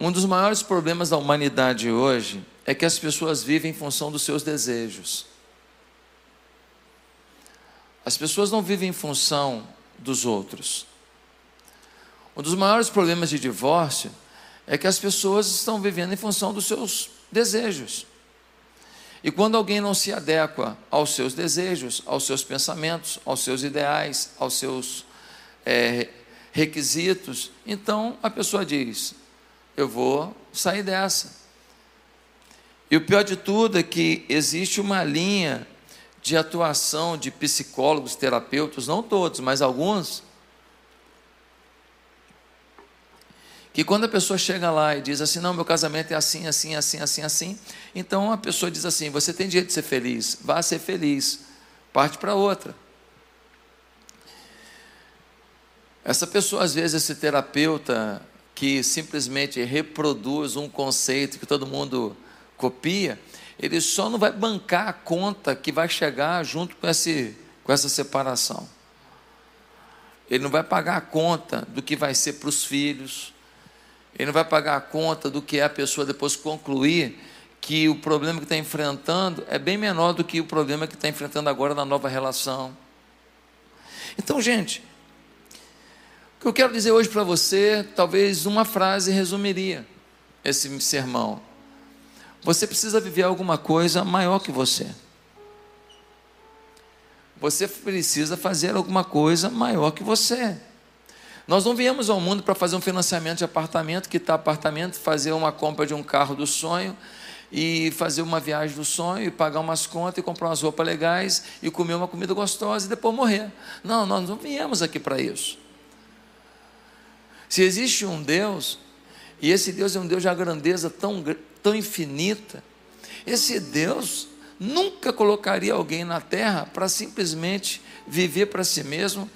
Um dos maiores problemas da humanidade hoje é que as pessoas vivem em função dos seus desejos. As pessoas não vivem em função dos outros. Um dos maiores problemas de divórcio é que as pessoas estão vivendo em função dos seus desejos. E quando alguém não se adequa aos seus desejos, aos seus pensamentos, aos seus ideais, aos seus é, requisitos, então a pessoa diz: Eu vou sair dessa. E o pior de tudo é que existe uma linha de atuação de psicólogos, terapeutas, não todos, mas alguns, que quando a pessoa chega lá e diz assim, não, meu casamento é assim, assim, assim, assim, assim, então a pessoa diz assim, você tem direito de ser feliz, vá ser feliz, parte para outra. Essa pessoa, às vezes, esse terapeuta que simplesmente reproduz um conceito que todo mundo copia, ele só não vai bancar a conta que vai chegar junto com, esse, com essa separação. Ele não vai pagar a conta do que vai ser para os filhos, ele não vai pagar a conta do que é a pessoa depois concluir que o problema que está enfrentando é bem menor do que o problema que está enfrentando agora na nova relação. Então, gente, o que eu quero dizer hoje para você, talvez uma frase resumiria esse sermão. Você precisa viver alguma coisa maior que você. Você precisa fazer alguma coisa maior que você. Nós não viemos ao mundo para fazer um financiamento de apartamento, quitar apartamento, fazer uma compra de um carro do sonho e fazer uma viagem do sonho e pagar umas contas e comprar umas roupas legais e comer uma comida gostosa e depois morrer. Não, nós não viemos aqui para isso. Se existe um Deus, e esse Deus é um Deus de uma grandeza tão, tão infinita, esse Deus nunca colocaria alguém na terra para simplesmente viver para si mesmo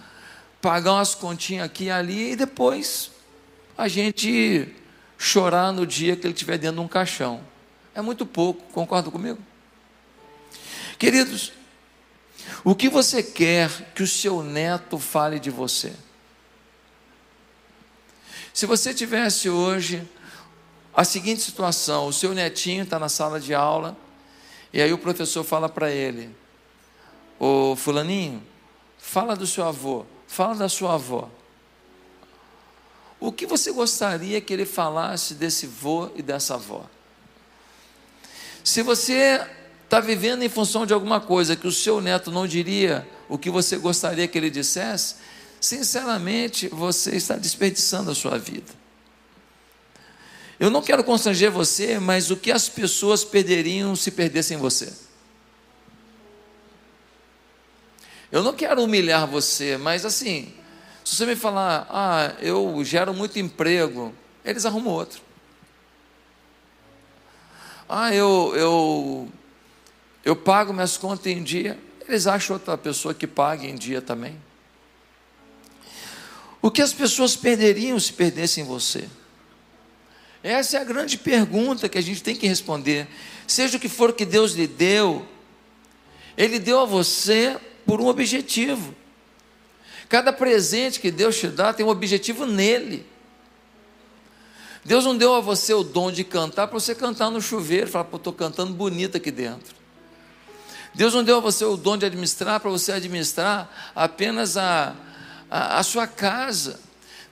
pagar umas continhas aqui e ali e depois a gente chorar no dia que ele estiver dentro de um caixão. É muito pouco, concorda comigo? Queridos, o que você quer que o seu neto fale de você? Se você tivesse hoje a seguinte situação: o seu netinho está na sala de aula, e aí o professor fala para ele: Ô Fulaninho, fala do seu avô. Fala da sua avó. O que você gostaria que ele falasse desse vô e dessa avó? Se você está vivendo em função de alguma coisa que o seu neto não diria o que você gostaria que ele dissesse, sinceramente você está desperdiçando a sua vida. Eu não quero constranger você, mas o que as pessoas perderiam se perdessem você? Eu não quero humilhar você, mas assim, se você me falar, ah, eu gero muito emprego, eles arrumam outro. Ah, eu, eu, eu pago minhas contas em dia, eles acham outra pessoa que pague em dia também. O que as pessoas perderiam se perdessem você? Essa é a grande pergunta que a gente tem que responder. Seja o que for que Deus lhe deu, Ele deu a você por um objetivo. Cada presente que Deus te dá tem um objetivo nele. Deus não deu a você o dom de cantar para você cantar no chuveiro, falar, pô, estou cantando bonito aqui dentro. Deus não deu a você o dom de administrar para você administrar apenas a, a, a sua casa.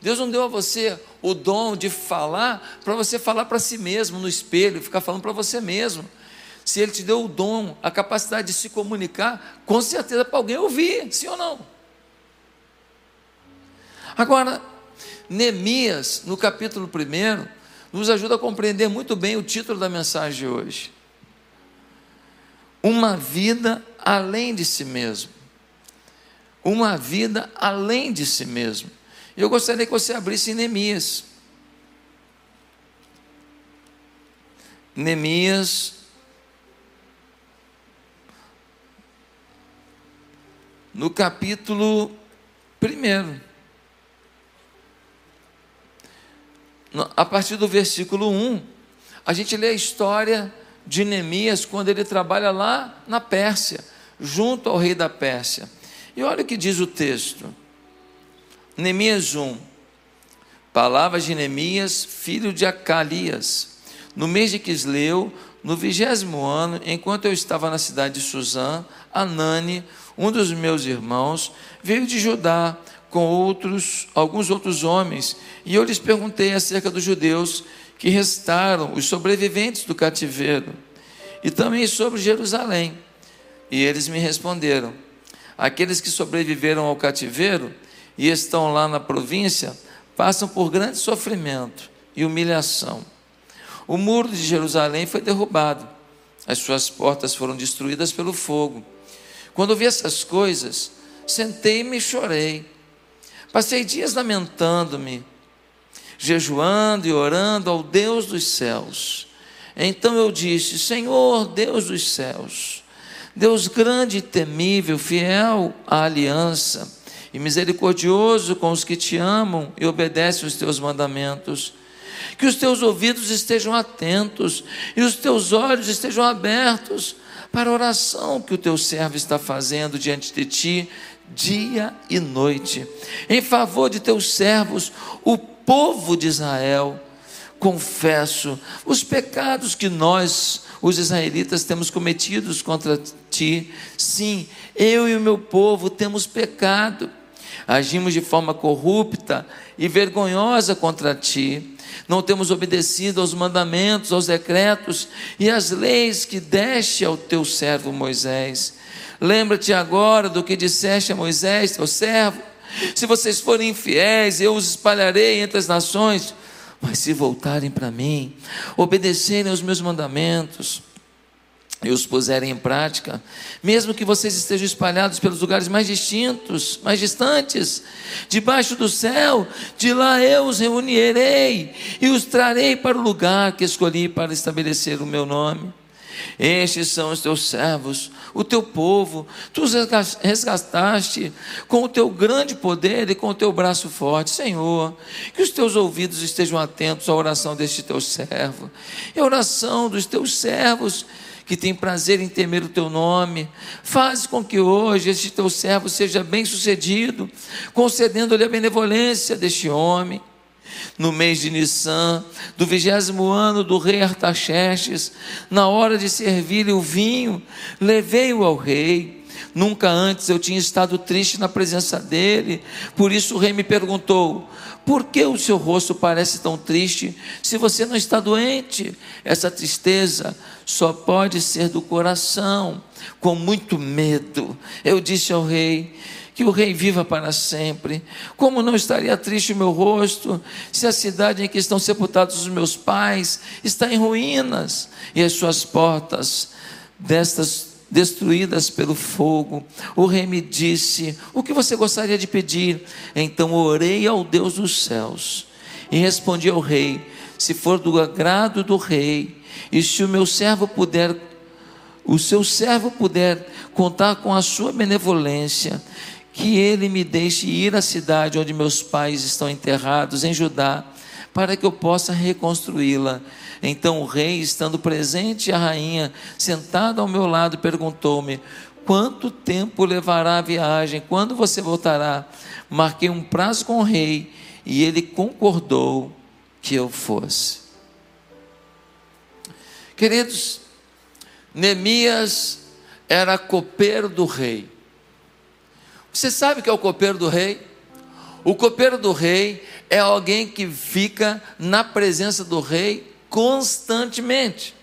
Deus não deu a você o dom de falar para você falar para si mesmo no espelho, ficar falando para você mesmo se ele te deu o dom, a capacidade de se comunicar, com certeza para alguém ouvir, sim ou não? Agora, Neemias, no capítulo 1, nos ajuda a compreender muito bem o título da mensagem de hoje. Uma vida além de si mesmo. Uma vida além de si mesmo. Eu gostaria que você abrisse em Neemias. Neemias no capítulo 1. A partir do versículo 1, a gente lê a história de Neemias quando ele trabalha lá na Pérsia, junto ao rei da Pérsia. E olha o que diz o texto. Neemias 1. Palavras de Neemias, filho de Acalias. No mês de Quisleu, no vigésimo ano, enquanto eu estava na cidade de Suzã, Anani, um dos meus irmãos, veio de Judá com outros, alguns outros homens, e eu lhes perguntei acerca dos judeus que restaram, os sobreviventes do cativeiro, e também sobre Jerusalém. E eles me responderam: aqueles que sobreviveram ao cativeiro e estão lá na província passam por grande sofrimento e humilhação. O muro de Jerusalém foi derrubado, as suas portas foram destruídas pelo fogo. Quando vi essas coisas, sentei-me e chorei. Passei dias lamentando-me jejuando e orando ao Deus dos céus. Então eu disse: Senhor, Deus dos céus, Deus grande e temível, fiel à aliança e misericordioso com os que te amam e obedecem os teus mandamentos. Que os teus ouvidos estejam atentos e os teus olhos estejam abertos para a oração que o teu servo está fazendo diante de ti, dia e noite, em favor de teus servos, o povo de Israel, confesso os pecados que nós, os israelitas, temos cometidos contra ti. Sim, eu e o meu povo temos pecado, agimos de forma corrupta e vergonhosa contra ti. Não temos obedecido aos mandamentos, aos decretos e às leis que deste ao teu servo Moisés. Lembra-te agora do que disseste a Moisés, teu servo se vocês forem infiéis, eu os espalharei entre as nações. Mas se voltarem para mim, obedecerem aos meus mandamentos, e os puserem em prática, mesmo que vocês estejam espalhados pelos lugares mais distintos, mais distantes, debaixo do céu, de lá eu os reunirei e os trarei para o lugar que escolhi para estabelecer o meu nome. Estes são os teus servos, o teu povo, tu os resgataste com o teu grande poder e com o teu braço forte, Senhor. Que os teus ouvidos estejam atentos à oração deste teu servo, e a oração dos teus servos que tem prazer em temer o teu nome. Faz com que hoje este teu servo seja bem sucedido, concedendo-lhe a benevolência deste homem no mês de Nissan, do vigésimo ano do rei Artaxerxes, na hora de servir-lhe o vinho, levei-o ao rei. Nunca antes eu tinha estado triste na presença dele, por isso o rei me perguntou: por que o seu rosto parece tão triste se você não está doente? Essa tristeza só pode ser do coração, com muito medo. Eu disse ao rei: que o rei viva para sempre. Como não estaria triste o meu rosto se a cidade em que estão sepultados os meus pais está em ruínas e as suas portas destas destruídas pelo fogo. O rei me disse: O que você gostaria de pedir? Então orei ao Deus dos céus e respondi ao rei: Se for do agrado do rei, e se o meu servo puder, o seu servo puder contar com a sua benevolência, que ele me deixe ir à cidade onde meus pais estão enterrados, em Judá, para que eu possa reconstruí-la. Então o rei, estando presente, a rainha, sentada ao meu lado, perguntou-me: Quanto tempo levará a viagem? Quando você voltará? Marquei um prazo com o rei e ele concordou que eu fosse. Queridos, Neemias era copeiro do rei. Você sabe o que é o copeiro do rei? O copeiro do rei é alguém que fica na presença do rei constantemente.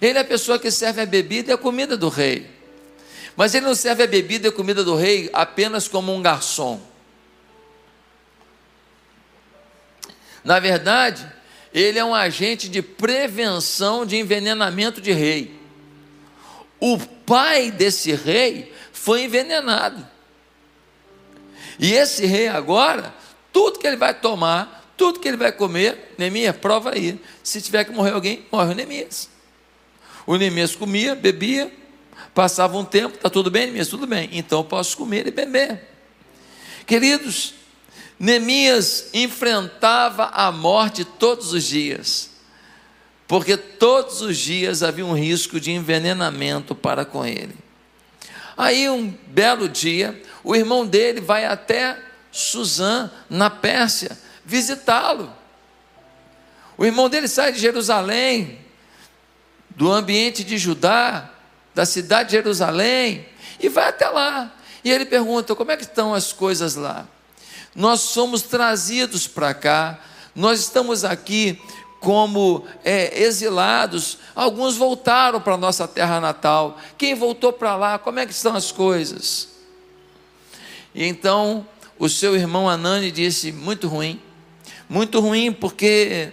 Ele é a pessoa que serve a bebida e a comida do rei. Mas ele não serve a bebida e a comida do rei apenas como um garçom. Na verdade, ele é um agente de prevenção de envenenamento de rei. O pai desse rei foi envenenado. E esse rei agora, tudo que ele vai tomar, tudo que ele vai comer, Neemias, prova aí. Se tiver que morrer alguém, morre o Neemias. O Neemias comia, bebia, passava um tempo, está tudo bem, Neemias? Tudo bem. Então eu posso comer e beber. Queridos, Neemias enfrentava a morte todos os dias, porque todos os dias havia um risco de envenenamento para com ele. Aí um belo dia, o irmão dele vai até Suzã, na Pérsia, visitá-lo. O irmão dele sai de Jerusalém, do ambiente de Judá, da cidade de Jerusalém, e vai até lá. E ele pergunta: como é que estão as coisas lá? Nós somos trazidos para cá, nós estamos aqui como é, exilados, alguns voltaram para a nossa terra natal. Quem voltou para lá, como é que estão as coisas? E então o seu irmão Anani disse: muito ruim, muito ruim, porque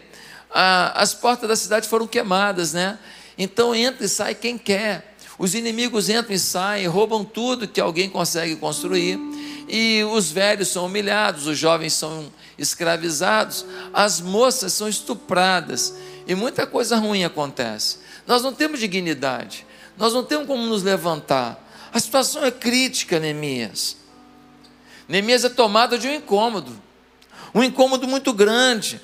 a, as portas da cidade foram queimadas, né? Então entra e sai quem quer. Os inimigos entram e saem, roubam tudo que alguém consegue construir, e os velhos são humilhados, os jovens são escravizados, as moças são estupradas, e muita coisa ruim acontece. Nós não temos dignidade, nós não temos como nos levantar. A situação é crítica, Neemias. Neemias é tomado de um incômodo, um incômodo muito grande.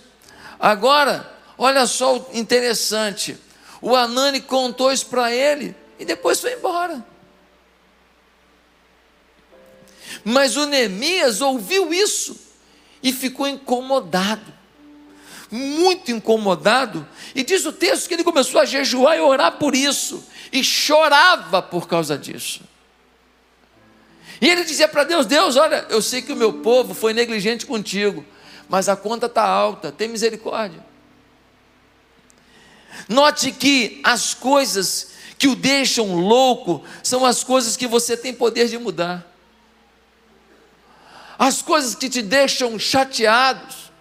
Agora, olha só o interessante: o Anani contou isso para ele e depois foi embora. Mas o Neemias ouviu isso e ficou incomodado, muito incomodado, e diz o texto que ele começou a jejuar e orar por isso, e chorava por causa disso. E ele dizia para Deus: Deus, olha, eu sei que o meu povo foi negligente contigo, mas a conta está alta, tem misericórdia. Note que as coisas que o deixam louco são as coisas que você tem poder de mudar. As coisas que te deixam chateados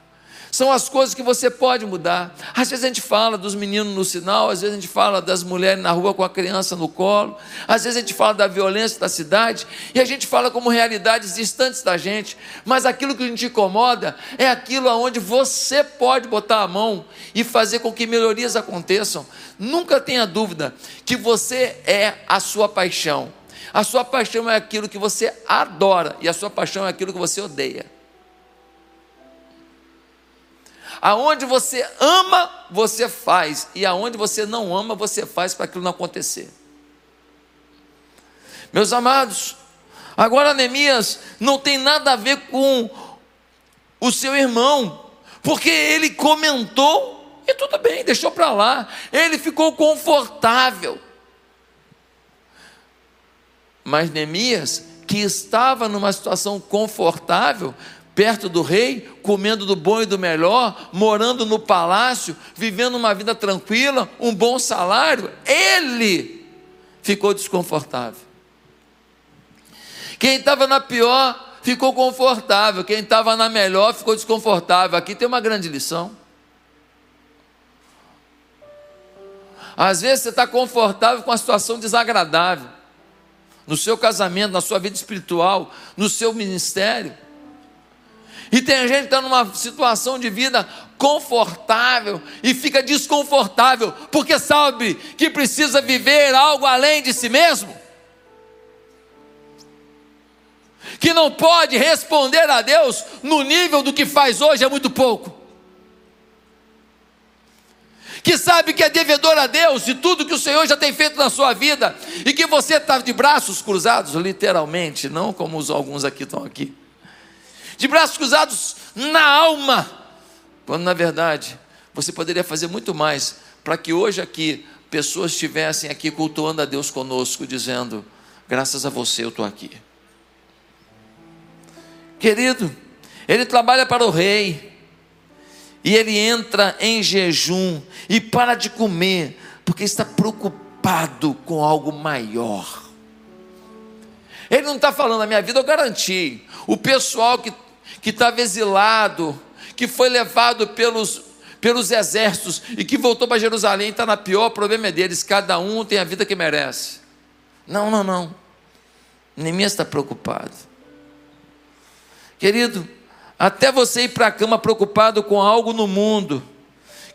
são as coisas que você pode mudar. Às vezes a gente fala dos meninos no sinal, às vezes a gente fala das mulheres na rua com a criança no colo, às vezes a gente fala da violência da cidade, e a gente fala como realidades distantes da gente, mas aquilo que gente incomoda é aquilo aonde você pode botar a mão e fazer com que melhorias aconteçam. Nunca tenha dúvida que você é a sua paixão. A sua paixão é aquilo que você adora, e a sua paixão é aquilo que você odeia. Aonde você ama, você faz, e aonde você não ama, você faz para aquilo não acontecer. Meus amados, agora Neemias não tem nada a ver com o seu irmão, porque ele comentou e tudo bem, deixou para lá. Ele ficou confortável. Mas Neemias, que estava numa situação confortável, perto do rei, comendo do bom e do melhor, morando no palácio, vivendo uma vida tranquila, um bom salário, ele ficou desconfortável. Quem estava na pior ficou confortável, quem estava na melhor ficou desconfortável. Aqui tem uma grande lição. Às vezes você está confortável com a situação desagradável no seu casamento, na sua vida espiritual, no seu ministério. E tem gente que está numa situação de vida confortável e fica desconfortável, porque sabe que precisa viver algo além de si mesmo. Que não pode responder a Deus no nível do que faz hoje é muito pouco que sabe que é devedor a Deus de tudo que o Senhor já tem feito na sua vida, e que você está de braços cruzados, literalmente, não como os, alguns aqui estão aqui, de braços cruzados na alma, quando na verdade você poderia fazer muito mais para que hoje aqui pessoas estivessem aqui cultuando a Deus conosco, dizendo: graças a você eu estou aqui. Querido, ele trabalha para o rei, e ele entra em jejum e para de comer, porque está preocupado com algo maior. Ele não está falando, a minha vida eu garanti. O pessoal que, estava exilado, que foi levado pelos, pelos exércitos e que voltou para Jerusalém, está na pior, o problema é deles, cada um tem a vida que merece. Não, não, não. Neemias está preocupado. Querido, até você ir para a cama preocupado com algo no mundo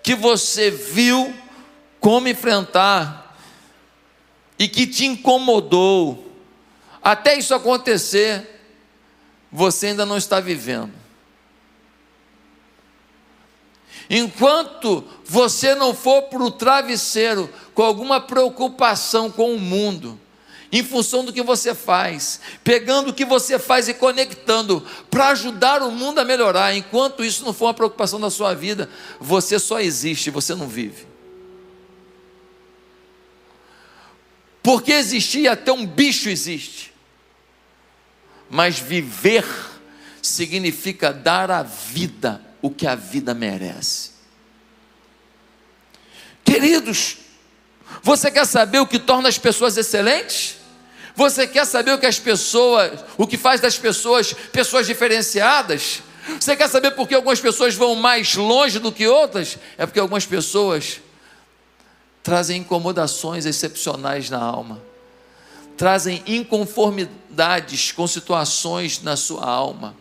que você viu como enfrentar e que te incomodou. Até isso acontecer, você ainda não está vivendo. Enquanto você não for para o travesseiro com alguma preocupação com o mundo, em função do que você faz, pegando o que você faz e conectando para ajudar o mundo a melhorar. Enquanto isso não for uma preocupação da sua vida, você só existe, você não vive. Porque existir até um bicho existe. Mas viver significa dar à vida o que a vida merece. Queridos, você quer saber o que torna as pessoas excelentes? Você quer saber o que as pessoas, o que faz das pessoas pessoas diferenciadas? Você quer saber por que algumas pessoas vão mais longe do que outras? É porque algumas pessoas trazem incomodações excepcionais na alma, trazem inconformidades com situações na sua alma,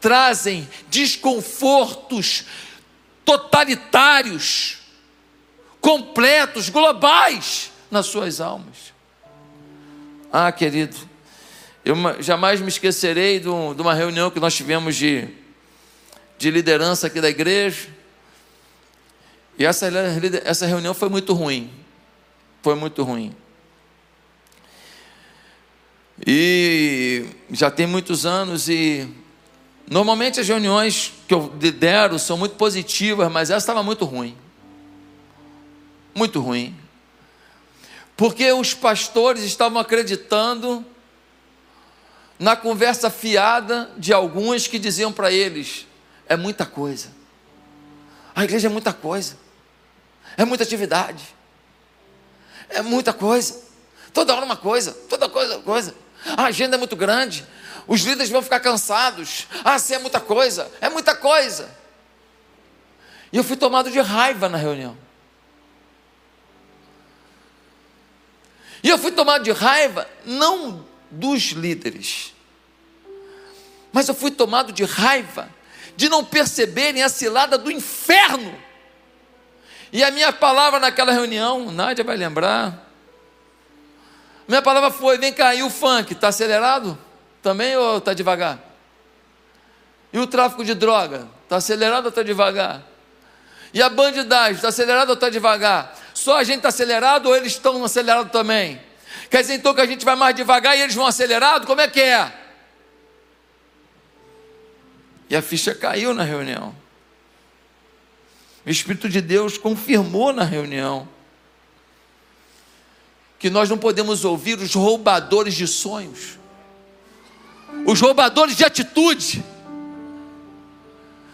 trazem desconfortos totalitários completos, globais nas suas almas. Ah, querido, eu jamais me esquecerei de uma reunião que nós tivemos de, de liderança aqui da igreja. E essa, essa reunião foi muito ruim. Foi muito ruim. E já tem muitos anos e normalmente as reuniões que eu lidero são muito positivas, mas essa estava muito ruim muito ruim. Porque os pastores estavam acreditando na conversa fiada de alguns que diziam para eles: é muita coisa. A igreja é muita coisa. É muita atividade. É muita coisa. Toda hora uma coisa, toda coisa, coisa. A agenda é muito grande. Os líderes vão ficar cansados. Ah, sim, é muita coisa. É muita coisa. E eu fui tomado de raiva na reunião. E eu fui tomado de raiva, não dos líderes, mas eu fui tomado de raiva de não perceberem a cilada do inferno. E a minha palavra naquela reunião, Nádia vai lembrar. Minha palavra foi: vem cá, e o funk, está acelerado? Também ou está devagar? E o tráfico de droga, está acelerado ou está devagar? E a bandidagem, está acelerado ou está devagar? Só a gente está acelerado ou eles estão acelerados também? Quer dizer então que a gente vai mais devagar e eles vão acelerado? Como é que é? E a ficha caiu na reunião. O Espírito de Deus confirmou na reunião que nós não podemos ouvir os roubadores de sonhos, os roubadores de atitude.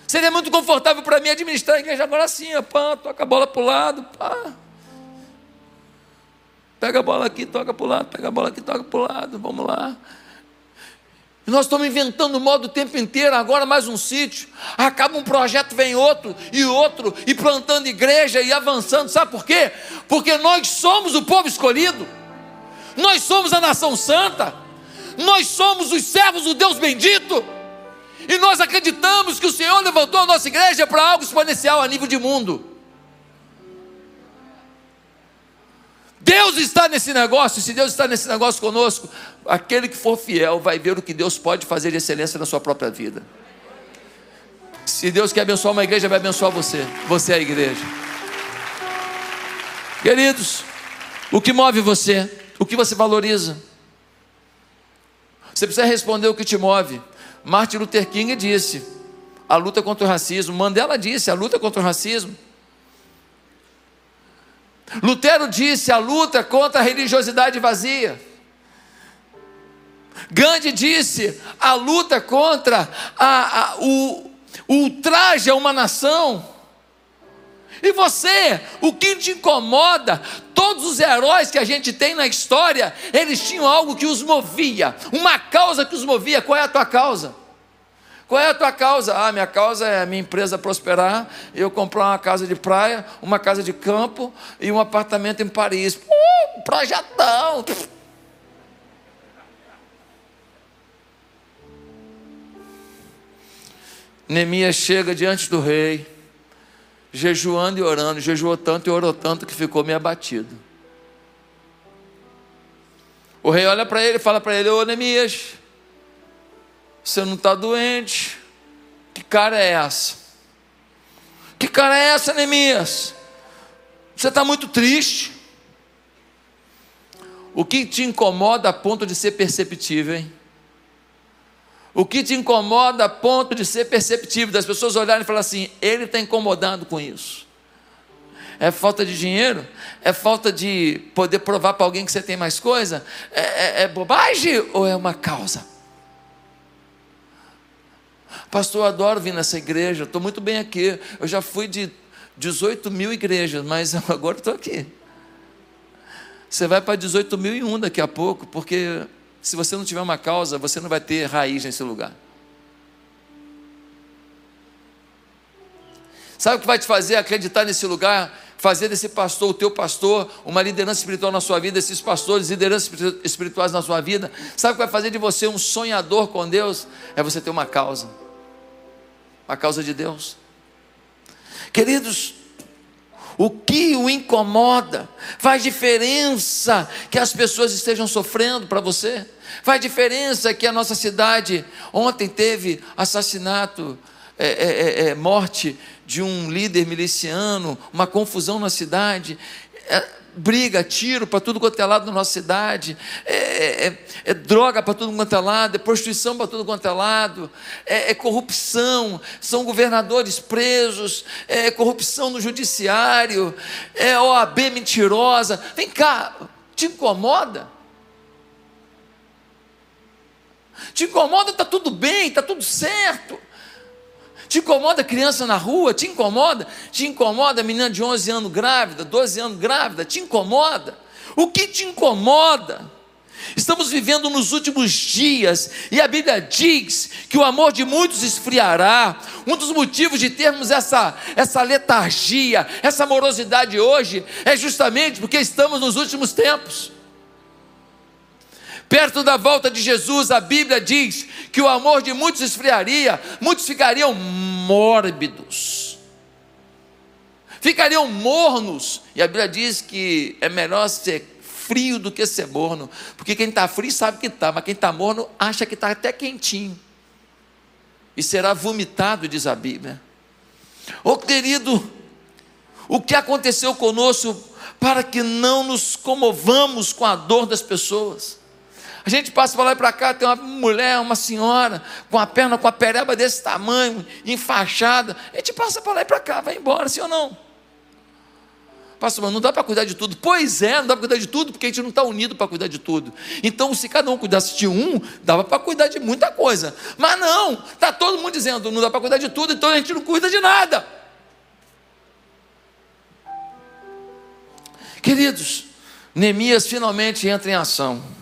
Seria muito confortável para mim administrar a igreja agora assim, pá, toca a bola para o lado, pá. Pega a bola aqui, toca para o lado, pega a bola aqui, toca para o lado, vamos lá. E nós estamos inventando modo o tempo inteiro, agora mais um sítio. Acaba um projeto, vem outro e outro, e plantando igreja e avançando. Sabe por quê? Porque nós somos o povo escolhido, nós somos a nação santa, nós somos os servos do Deus bendito. E nós acreditamos que o Senhor levantou a nossa igreja para algo exponencial a nível de mundo. Deus está nesse negócio, se Deus está nesse negócio conosco, aquele que for fiel vai ver o que Deus pode fazer de excelência na sua própria vida. Se Deus quer abençoar uma igreja, vai abençoar você. Você é a igreja. Queridos, o que move você? O que você valoriza? Você precisa responder o que te move. Martin Luther King disse: a luta contra o racismo. Mandela disse: a luta contra o racismo. Lutero disse a luta contra a religiosidade vazia. Gandhi disse a luta contra a, a, o, o ultraje a uma nação. E você, o que te incomoda? Todos os heróis que a gente tem na história, eles tinham algo que os movia, uma causa que os movia. Qual é a tua causa? Qual é a tua causa? Ah, minha causa é a minha empresa prosperar, eu comprar uma casa de praia, uma casa de campo e um apartamento em Paris. Uh, projetão! Neemias chega diante do rei, jejuando e orando, jejuou tanto e orou tanto que ficou meio abatido. O rei olha para ele e fala para ele: Ô Neemias, você não está doente. Que cara é essa? Que cara é essa, Neemias? Você está muito triste. O que te incomoda a ponto de ser perceptível, hein? O que te incomoda a ponto de ser perceptível, das pessoas olharem e falar assim: ele está incomodado com isso. É falta de dinheiro? É falta de poder provar para alguém que você tem mais coisa? É, é, é bobagem ou é uma causa? Pastor, eu adoro vir nessa igreja, estou muito bem aqui. Eu já fui de 18 mil igrejas, mas agora estou aqui. Você vai para 18 mil e um daqui a pouco, porque se você não tiver uma causa, você não vai ter raiz nesse lugar. Sabe o que vai te fazer acreditar nesse lugar? Fazer desse pastor, o teu pastor, uma liderança espiritual na sua vida, esses pastores, lideranças espirituais na sua vida. Sabe o que vai fazer de você um sonhador com Deus? É você ter uma causa. A causa de Deus. Queridos, o que o incomoda, faz diferença que as pessoas estejam sofrendo para você, faz diferença que a nossa cidade ontem teve assassinato, é, é, é, é morte de um líder miliciano, uma confusão na cidade. É, briga, tiro para tudo quanto é lado na nossa cidade, é, droga para tudo quanto é lado, é prostituição para tudo quanto é lado, é corrupção, são governadores presos, é corrupção no judiciário, é OAB mentirosa. Vem cá, te incomoda? Te incomoda, está tudo bem, está tudo certo. Te incomoda criança na rua? Te incomoda? Te incomoda menina de 11 anos grávida, 12 anos grávida? Te incomoda? O que te incomoda? Estamos vivendo nos últimos dias e a Bíblia diz que o amor de muitos esfriará. Um dos motivos de termos essa, essa letargia, essa morosidade hoje é justamente porque estamos nos últimos tempos. Perto da volta de Jesus, a Bíblia diz que o amor de muitos esfriaria, muitos ficariam mórbidos, ficariam mornos, e a Bíblia diz que é melhor ser frio do que ser morno, porque quem está frio sabe que está, mas quem está morno acha que está até quentinho, e será vomitado, diz a Bíblia. Ô oh, querido, o que aconteceu conosco para que não nos comovamos com a dor das pessoas? A gente passa para lá e para cá, tem uma mulher, uma senhora, com a perna, com a pereba desse tamanho, enfaixada. A gente passa para lá e para cá, vai embora, sim ou não? Pastor, mas não dá para cuidar de tudo. Pois é, não dá para cuidar de tudo, porque a gente não está unido para cuidar de tudo. Então, se cada um cuidasse de um, dava para cuidar de muita coisa. Mas não, está todo mundo dizendo, não dá para cuidar de tudo, então a gente não cuida de nada. Queridos, Neemias finalmente entra em ação.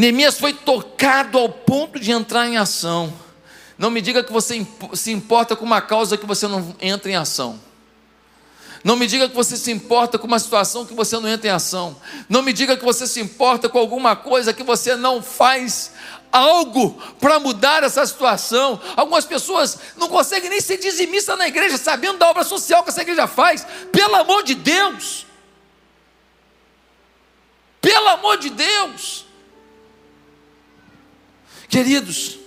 Neemias foi tocado ao ponto de entrar em ação. Não me diga que você se importa com uma causa que você não entra em ação. Não me diga que você se importa com uma situação que você não entra em ação. Não me diga que você se importa com alguma coisa que você não faz algo para mudar essa situação. Algumas pessoas não conseguem nem ser dizimistas na igreja, sabendo da obra social que essa igreja faz. Pelo amor de Deus! Pelo amor de Deus! Queridos,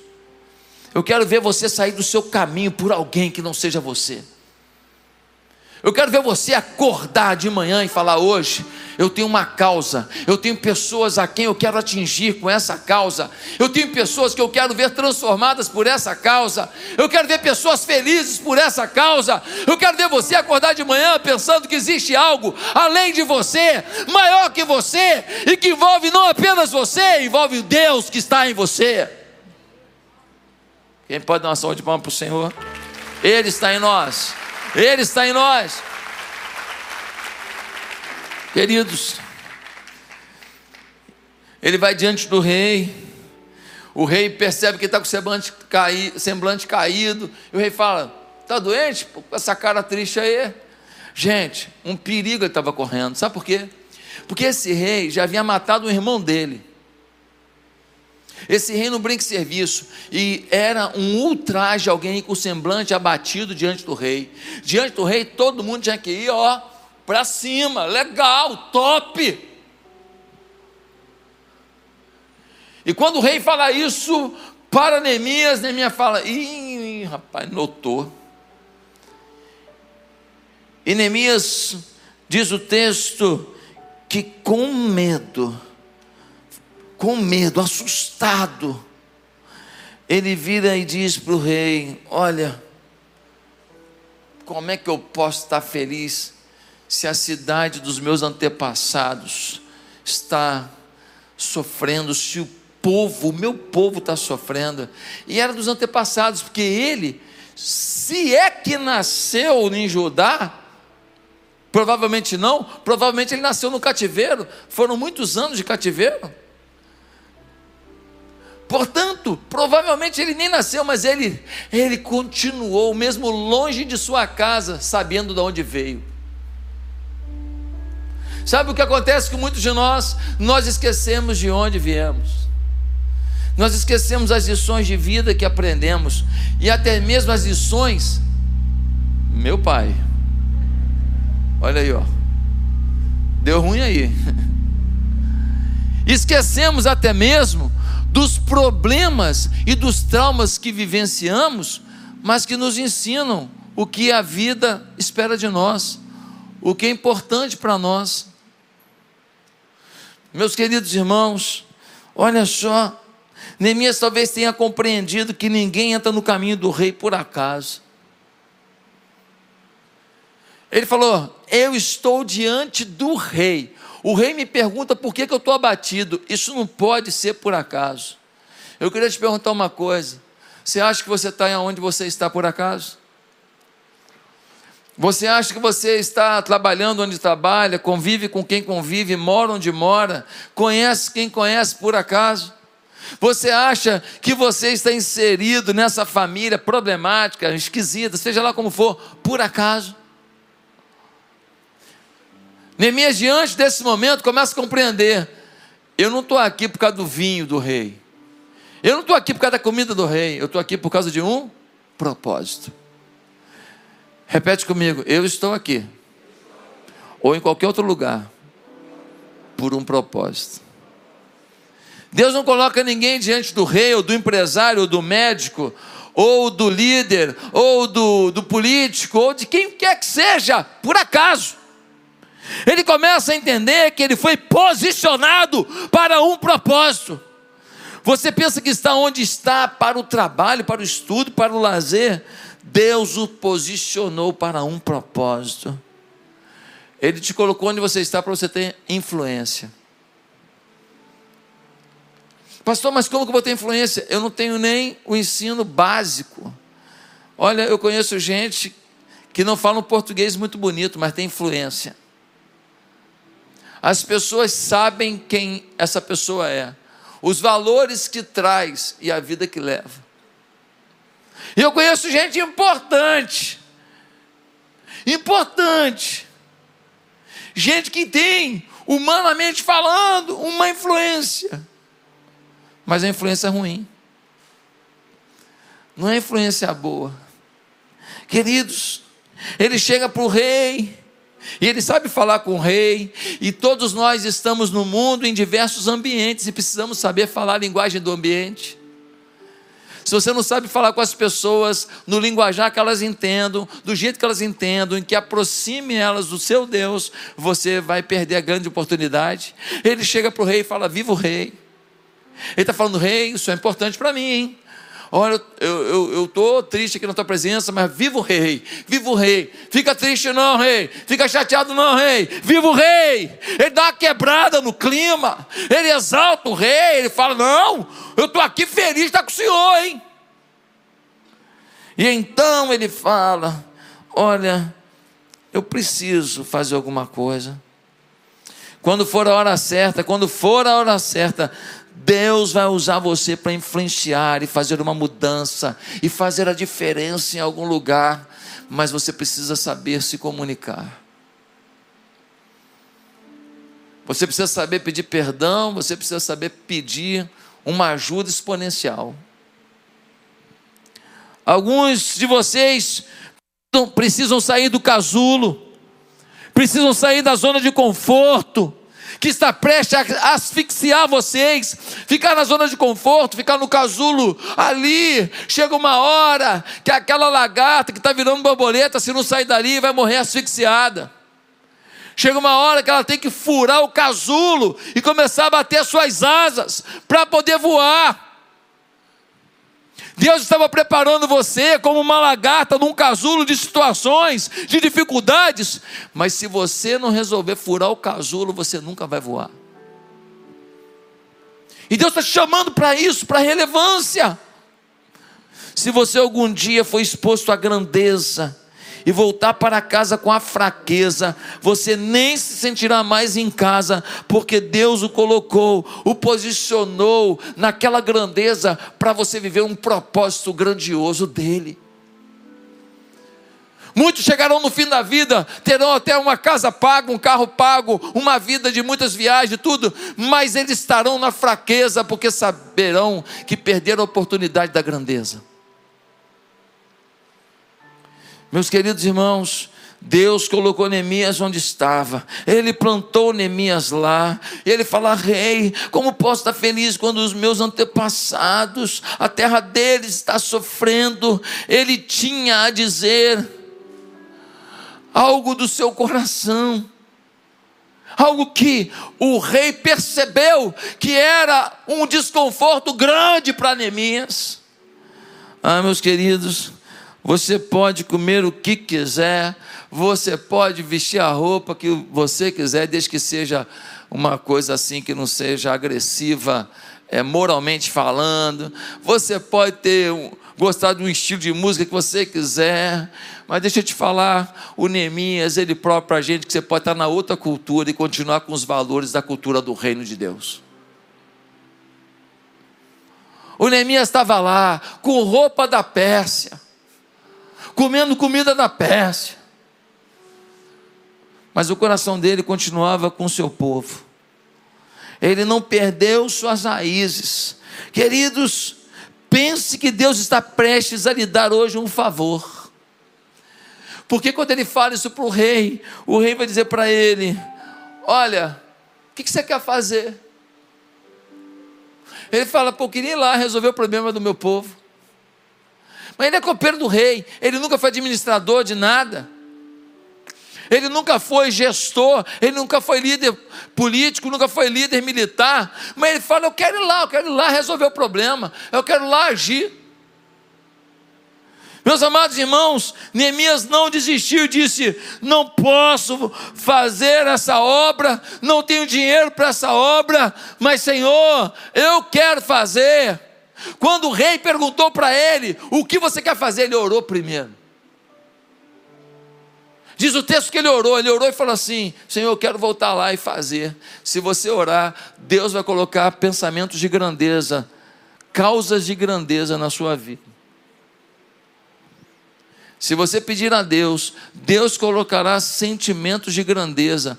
eu quero ver você sair do seu caminho por alguém que não seja você. Eu quero ver você acordar de manhã e falar: hoje eu tenho uma causa, eu tenho pessoas a quem eu quero atingir com essa causa, eu tenho pessoas que eu quero ver transformadas por essa causa, eu quero ver pessoas felizes por essa causa, eu quero ver você acordar de manhã pensando que existe algo além de você, maior que você, e que envolve não apenas você, envolve Deus que está em você. Quem pode dar uma salva de palmas para o Senhor? Ele está em nós. Ele está em nós. Queridos, ele vai diante do rei. O rei percebe que está com o semblante, semblante caído. E o rei fala: Está doente? Com essa cara triste aí. Gente, um perigo ele estava correndo. Sabe por quê? Porque esse rei já havia matado um irmão dele. Esse rei não brinca serviço. E era um ultraje alguém com o semblante abatido diante do rei. Diante do rei, todo mundo tinha que ir, ó, para cima. Legal, top. E quando o rei fala isso para Neemias, Neemias fala: ih, rapaz, notou. E Neemias diz o texto que com medo, com medo, assustado, ele vira e diz para o rei: Olha, como é que eu posso estar feliz se a cidade dos meus antepassados está sofrendo, se o povo, o meu povo está sofrendo? E era dos antepassados, porque ele, se é que nasceu em Judá, provavelmente não, provavelmente ele nasceu no cativeiro, foram muitos anos de cativeiro. Portanto, provavelmente ele nem nasceu, mas ele, ele continuou, mesmo longe de sua casa, sabendo de onde veio. Sabe o que acontece com muitos de nós? Nós esquecemos de onde viemos. Nós esquecemos as lições de vida que aprendemos e até mesmo as lições. Meu pai, olha aí, ó, deu ruim aí. Esquecemos até mesmo dos problemas e dos traumas que vivenciamos, mas que nos ensinam o que a vida espera de nós, o que é importante para nós. Meus queridos irmãos, olha só, Neemias talvez tenha compreendido que ninguém entra no caminho do rei por acaso. Ele falou: Eu estou diante do rei. O rei me pergunta por que, que eu estou abatido. Isso não pode ser por acaso. Eu queria te perguntar uma coisa. Você acha que você está onde você está por acaso? Você acha que você está trabalhando onde trabalha, convive com quem convive, mora onde mora, conhece quem conhece por acaso? Você acha que você está inserido nessa família problemática, esquisita, seja lá como for, por acaso? Neemias, diante desse momento, começa a compreender: eu não estou aqui por causa do vinho do rei, eu não estou aqui por causa da comida do rei, eu estou aqui por causa de um propósito. Repete comigo: eu estou aqui, ou em qualquer outro lugar, por um propósito. Deus não coloca ninguém diante do rei, ou do empresário, ou do médico, ou do líder, ou do, do político, ou de quem quer que seja, por acaso. Ele começa a entender que ele foi posicionado para um propósito. Você pensa que está onde está para o trabalho, para o estudo, para o lazer? Deus o posicionou para um propósito. Ele te colocou onde você está para você ter influência. Pastor, mas como que eu vou ter influência? Eu não tenho nem o ensino básico. Olha, eu conheço gente que não fala um português muito bonito, mas tem influência. As pessoas sabem quem essa pessoa é, os valores que traz e a vida que leva. E eu conheço gente importante, importante, gente que tem, humanamente falando, uma influência, mas a influência é ruim, não é influência boa. Queridos, ele chega para o rei, e ele sabe falar com o rei, e todos nós estamos no mundo em diversos ambientes e precisamos saber falar a linguagem do ambiente. Se você não sabe falar com as pessoas no linguajar que elas entendam, do jeito que elas entendam, em que aproxime elas do seu Deus, você vai perder a grande oportunidade. Ele chega para o rei e fala: Viva o rei. Ele está falando: Rei, isso é importante para mim, hein? Olha, eu estou triste aqui na tua presença, mas viva o rei, viva o rei. Fica triste não, rei. Fica chateado não, rei. Viva o rei. Ele dá uma quebrada no clima. Ele exalta o rei. Ele fala: Não, eu estou aqui feliz estar com o senhor, hein? E então ele fala: Olha, eu preciso fazer alguma coisa. Quando for a hora certa, quando for a hora certa, Deus vai usar você para influenciar e fazer uma mudança e fazer a diferença em algum lugar, mas você precisa saber se comunicar. Você precisa saber pedir perdão, você precisa saber pedir uma ajuda exponencial. Alguns de vocês precisam sair do casulo, precisam sair da zona de conforto, que está prestes a asfixiar vocês, ficar na zona de conforto, ficar no casulo ali. Chega uma hora que aquela lagarta que está virando borboleta, se não sair dali, vai morrer asfixiada. Chega uma hora que ela tem que furar o casulo e começar a bater suas asas para poder voar. Deus estava preparando você como uma lagarta num casulo de situações, de dificuldades, mas se você não resolver furar o casulo, você nunca vai voar. E Deus está te chamando para isso, para relevância. Se você algum dia foi exposto à grandeza, e voltar para casa com a fraqueza, você nem se sentirá mais em casa, porque Deus o colocou, o posicionou naquela grandeza para você viver um propósito grandioso dele. Muitos chegarão no fim da vida, terão até uma casa paga, um carro pago, uma vida de muitas viagens, tudo, mas eles estarão na fraqueza, porque saberão que perderam a oportunidade da grandeza. Meus queridos irmãos, Deus colocou Neemias onde estava, Ele plantou Neemias lá, ele fala: Rei, como posso estar feliz quando os meus antepassados, a terra deles está sofrendo? Ele tinha a dizer algo do seu coração, algo que o rei percebeu que era um desconforto grande para Neemias. Ah, meus queridos, você pode comer o que quiser, você pode vestir a roupa que você quiser, desde que seja uma coisa assim que não seja agressiva, é, moralmente falando. Você pode ter gostar de um estilo de música que você quiser, mas deixa eu te falar, o Neemias, ele próprio para a gente que você pode estar na outra cultura e continuar com os valores da cultura do reino de Deus. O Neemias estava lá com roupa da Pérsia comendo comida da Pérsia. Mas o coração dele continuava com seu povo. Ele não perdeu suas raízes. Queridos, pense que Deus está prestes a lhe dar hoje um favor. Porque quando ele fala isso para o rei, o rei vai dizer para ele: Olha, o que, que você quer fazer? Ele fala: Pô, queria ir lá resolver o problema do meu povo. Mas ele é copeiro do rei, ele nunca foi administrador de nada. Ele nunca foi gestor, ele nunca foi líder político, nunca foi líder militar. Mas ele fala: Eu quero ir lá, eu quero ir lá resolver o problema, eu quero ir lá agir. Meus amados irmãos, Neemias não desistiu, disse: Não posso fazer essa obra, não tenho dinheiro para essa obra, mas Senhor, eu quero fazer. Quando o rei perguntou para ele: O que você quer fazer? Ele orou primeiro. Diz o texto que ele orou, ele orou e falou assim: Senhor, eu quero voltar lá e fazer. Se você orar, Deus vai colocar pensamentos de grandeza, causas de grandeza na sua vida. Se você pedir a Deus, Deus colocará sentimentos de grandeza,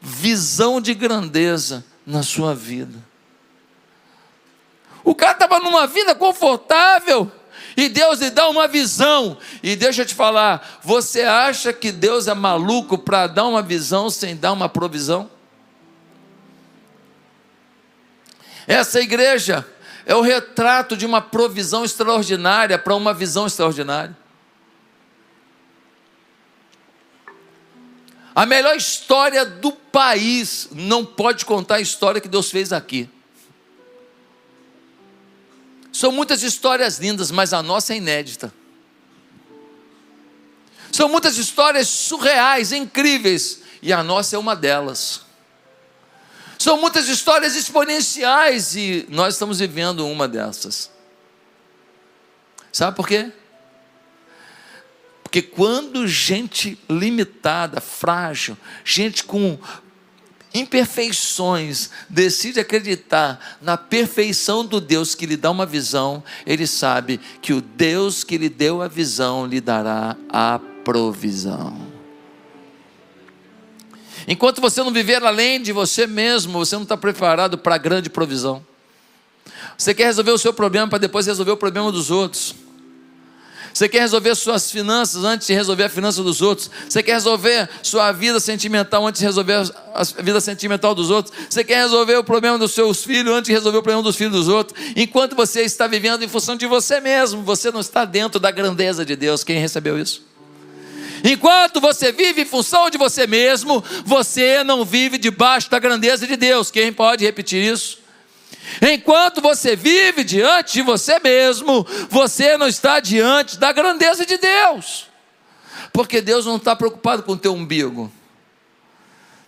visão de grandeza na sua vida. O cara estava numa vida confortável. E Deus lhe dá uma visão. E deixa eu te falar: você acha que Deus é maluco para dar uma visão sem dar uma provisão? Essa igreja é o retrato de uma provisão extraordinária para uma visão extraordinária. A melhor história do país não pode contar a história que Deus fez aqui. São muitas histórias lindas, mas a nossa é inédita. São muitas histórias surreais, incríveis, e a nossa é uma delas. São muitas histórias exponenciais e nós estamos vivendo uma dessas. Sabe por quê? Porque quando gente limitada, frágil, gente com imperfeições, decide acreditar na perfeição do Deus que lhe dá uma visão, ele sabe que o Deus que lhe deu a visão lhe dará a provisão. Enquanto você não viver além de você mesmo, você não está preparado para a grande provisão. Você quer resolver o seu problema para depois resolver o problema dos outros. Você quer resolver suas finanças antes de resolver a finança dos outros. Você quer resolver sua vida sentimental antes de resolver a vida sentimental dos outros. Você quer resolver o problema dos seus filhos antes de resolver o problema dos filhos dos outros. Enquanto você está vivendo em função de você mesmo, você não está dentro da grandeza de Deus. Quem recebeu isso? Enquanto você vive em função de você mesmo, você não vive debaixo da grandeza de Deus. Quem pode repetir isso? Enquanto você vive diante de você mesmo, você não está diante da grandeza de Deus. Porque Deus não está preocupado com o teu umbigo.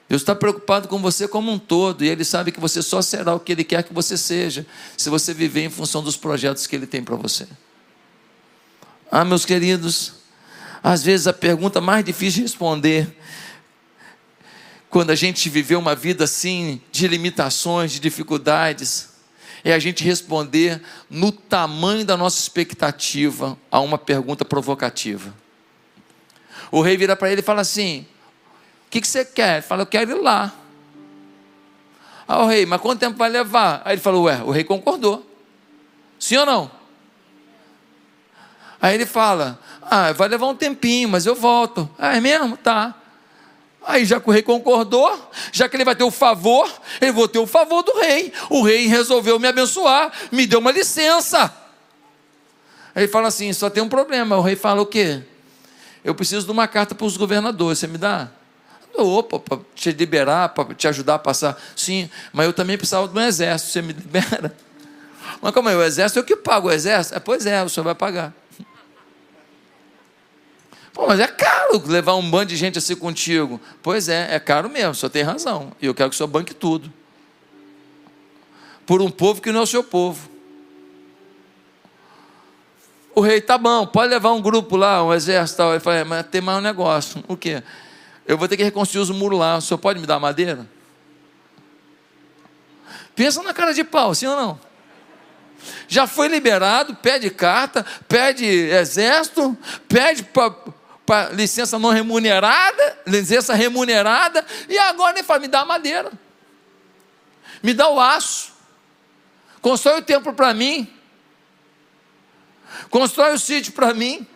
Deus está preocupado com você como um todo, e Ele sabe que você só será o que Ele quer que você seja, se você viver em função dos projetos que Ele tem para você. Ah, meus queridos, às vezes a pergunta mais difícil de responder, quando a gente viveu uma vida assim, de limitações, de dificuldades, é a gente responder no tamanho da nossa expectativa a uma pergunta provocativa. O rei vira para ele e fala assim: O que, que você quer? Ele fala: Eu quero ir lá. Ah, o rei, mas quanto tempo vai levar? Aí ele falou: Ué, o rei concordou. Sim ou não? Aí ele fala: Ah, vai levar um tempinho, mas eu volto. Ah, é mesmo? Tá. Aí rei concordou, já que ele vai ter o favor, ele vou ter o favor do rei. O rei resolveu me abençoar, me deu uma licença. Aí ele fala assim: só tem um problema. O rei fala o quê? Eu preciso de uma carta para os governadores, você me dá? Opa, para te liberar, para te ajudar a passar. Sim, mas eu também precisava de um exército, você me libera? Mas como é? O exército eu que pago o exército? É, pois é, o senhor vai pagar. Pô, mas é caro levar um bando de gente assim contigo. Pois é, é caro mesmo, senhor tem razão. E eu quero que o senhor banque tudo. Por um povo que não é o seu povo. O rei, tá bom, pode levar um grupo lá, um exército tal. Ele falou, é, mas tem mais um negócio. O quê? Eu vou ter que reconstruir os muros lá. O senhor pode me dar madeira? Pensa na cara de pau, sim ou não? Já foi liberado, pede carta, pede exército, pede licença não remunerada, licença remunerada, e agora ele fala: me dá a madeira, me dá o aço, constrói o templo para mim, constrói o sítio para mim,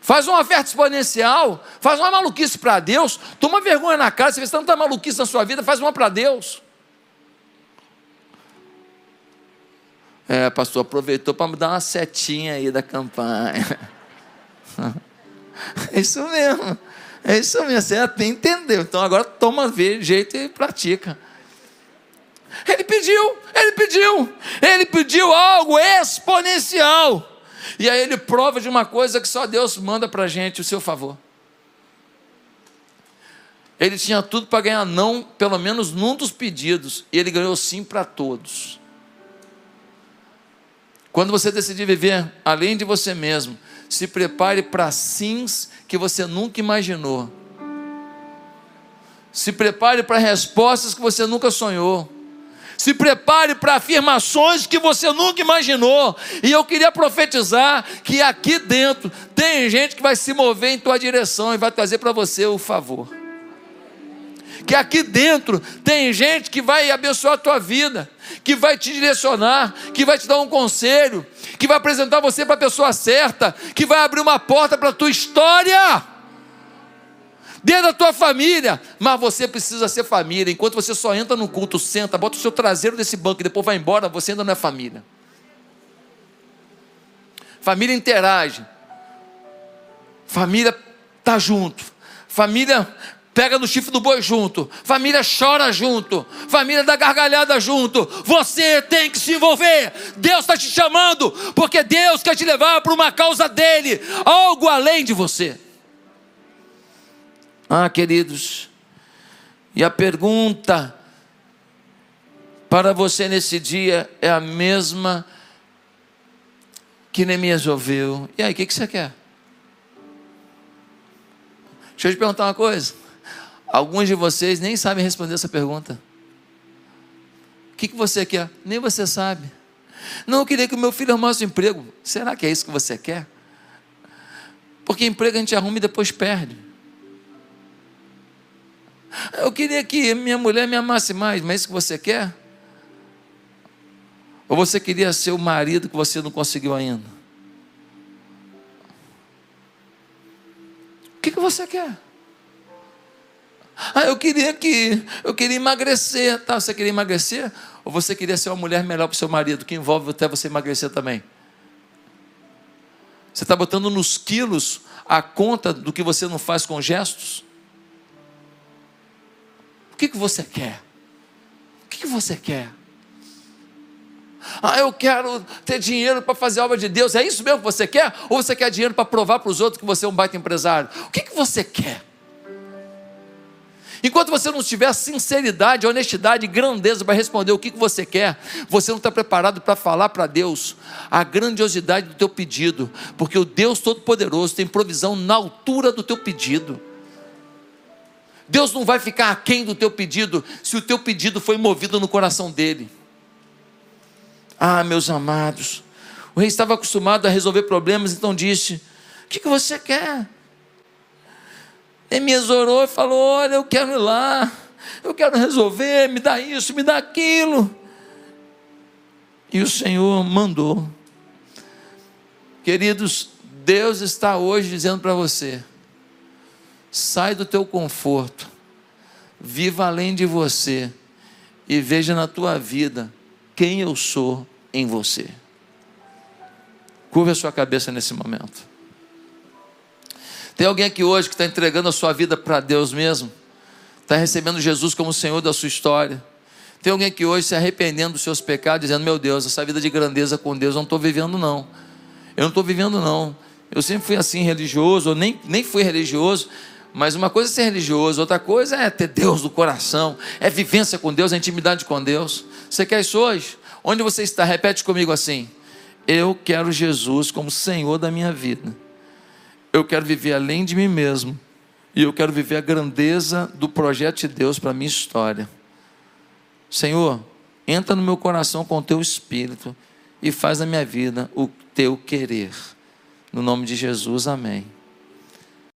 faz uma oferta exponencial, faz uma maluquice para Deus, toma vergonha na cara, se você tanta maluquice na sua vida, faz uma para Deus. É, pastor, aproveitou para me dar uma setinha aí da campanha. É isso mesmo. É isso mesmo. Você até entendeu. Então agora toma jeito e pratica. Ele pediu, ele pediu, ele pediu algo exponencial. E aí ele prova de uma coisa que só Deus manda para gente, o seu favor. Ele tinha tudo para ganhar não, pelo menos num dos pedidos, e ele ganhou sim para todos. Quando você decidir viver além de você mesmo, se prepare para sims que você nunca imaginou. Se prepare para respostas que você nunca sonhou. Se prepare para afirmações que você nunca imaginou. E eu queria profetizar que aqui dentro tem gente que vai se mover em tua direção e vai trazer para você o favor. Que aqui dentro tem gente que vai abençoar a tua vida, que vai te direcionar, que vai te dar um conselho, que vai apresentar você para a pessoa certa, que vai abrir uma porta para a tua história, dentro da tua família. Mas você precisa ser família. Enquanto você só entra no culto, senta, bota o seu traseiro nesse banco e depois vai embora, você ainda não é família. Família interage. Família está junto. Família pega no chifre do boi junto, família chora junto, família dá gargalhada junto. Você tem que se envolver. Deus está te chamando, porque Deus quer te levar para uma causa dele, algo além de você. Ah, queridos, e a pergunta para você nesse dia é a mesma que Neemias ouviu. E aí, o que, que você quer? Deixa eu te perguntar uma coisa. Alguns de vocês nem sabem responder essa pergunta. O que, que você quer? Nem você sabe. Não, eu queria que o meu filho arrumasse um emprego. Será que é isso que você quer? Porque emprego a gente arruma e depois perde. Eu queria que minha mulher me amasse mais, mas é isso que você quer? Ou você queria ser o marido que você não conseguiu ainda? O que, que você quer? Ah, eu queria que eu queria emagrecer, tá? Você queria emagrecer? Ou você queria ser uma mulher melhor para o seu marido, que envolve até você emagrecer também? Você está botando nos quilos a conta do que você não faz com gestos? O que, que você quer? O que, que você quer? Ah, eu quero ter dinheiro para fazer a obra de Deus. É isso mesmo que você quer? Ou você quer dinheiro para provar para os outros que você é um baita empresário? O que, que você quer? Enquanto você não tiver sinceridade, honestidade e grandeza para responder o que, você quer, você não está preparado para falar para Deus a grandiosidade do teu pedido, porque o Deus Todo-Poderoso tem provisão na altura do teu pedido. Deus não vai ficar aquém do teu pedido se o teu pedido foi movido no coração dele. Ah, meus amados, o rei estava acostumado a resolver problemas, então disse: O que, que você quer? Neemias orou e falou: Olha, eu quero ir lá, eu quero resolver, me dá isso, me dá aquilo. E o Senhor mandou. Queridos, Deus está hoje dizendo para você: sai do teu conforto, viva além de você e veja na tua vida quem eu sou em você. Curva a sua cabeça nesse momento. Tem alguém aqui hoje que está entregando a sua vida para Deus mesmo? Está recebendo Jesus como Senhor da sua história? Tem alguém aqui hoje se arrependendo dos seus pecados, dizendo: Meu Deus, essa vida de grandeza com Deus eu não estou vivendo, não. Eu não estou vivendo, não. Eu sempre fui assim religioso, nem, nem fui religioso, mas uma coisa é ser religioso, outra coisa é ter Deus no coração, é vivência com Deus, é intimidade com Deus. Você quer isso hoje? Onde você está? Repete comigo assim: Eu quero Jesus como Senhor da minha vida. Eu quero viver além de mim mesmo. E eu quero viver a grandeza do projeto de Deus para a minha história. Senhor, entra no meu coração com o teu espírito e faz na minha vida o teu querer. No nome de Jesus, amém.